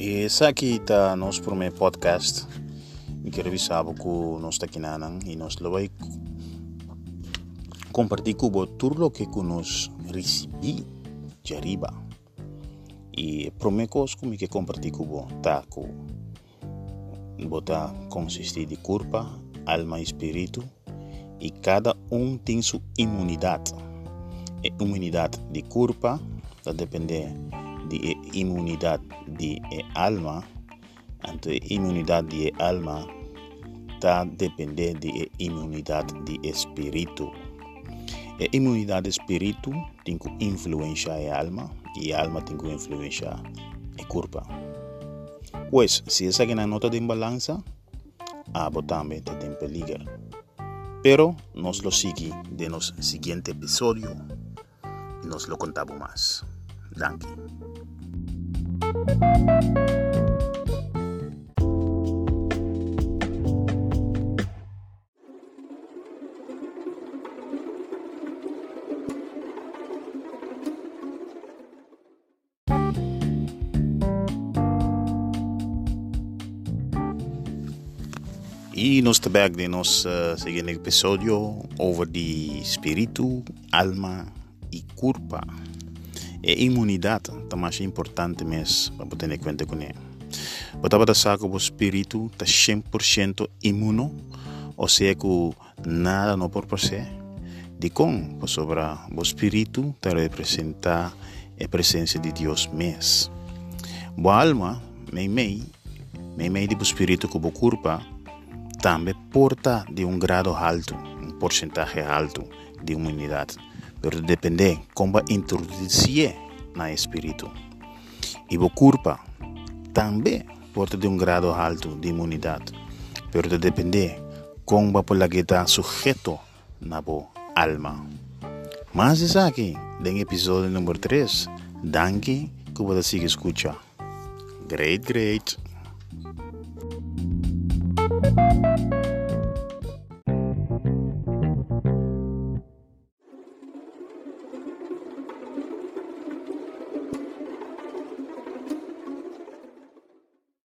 E essa aqui tá nosso primeiro podcast. E quero avisar que nós está aqui e nós vai compartilhar com tudo o que nós recebi de arriba. E primeira coisa que eu compartilhar com você tá com botar consiste de corpo, alma e espírito e cada um tem sua imunidade. A imunidade de corpo está depender de imunidade de alma, ante imunidade de alma está depender de imunidade de espírito. A imunidade de espírito tem que influenciar a alma e a alma tem que influenciar a corpo. Pois, se essa é a nota de balança, a também tem peligro. Pero nos lo sigue de nos siguiente episodio y nos lo contamos más. Danke. Y nos back de nos uh, siguiente episodio over the espíritu, alma y culpa. E imunidade é mais importante mesmo para ter em conta com ele. Botava da saco o espírito está 100% imuno, ou seja que nada não pode ser. De com, sobre o espírito está representa a presença de Deus mesmo. Boa alma, mei mei, mei mei do espírito que o corpo também porta de um grado alto, um porcentagem alto de imunidade. Pero depende como introduzir na espírito. E o corpo também porta de um grado alto de imunidade, pero depende como por la que está sujeto na alma. Mas isso aqui, no episódio número 3, danke que você siga escuta. Great, great.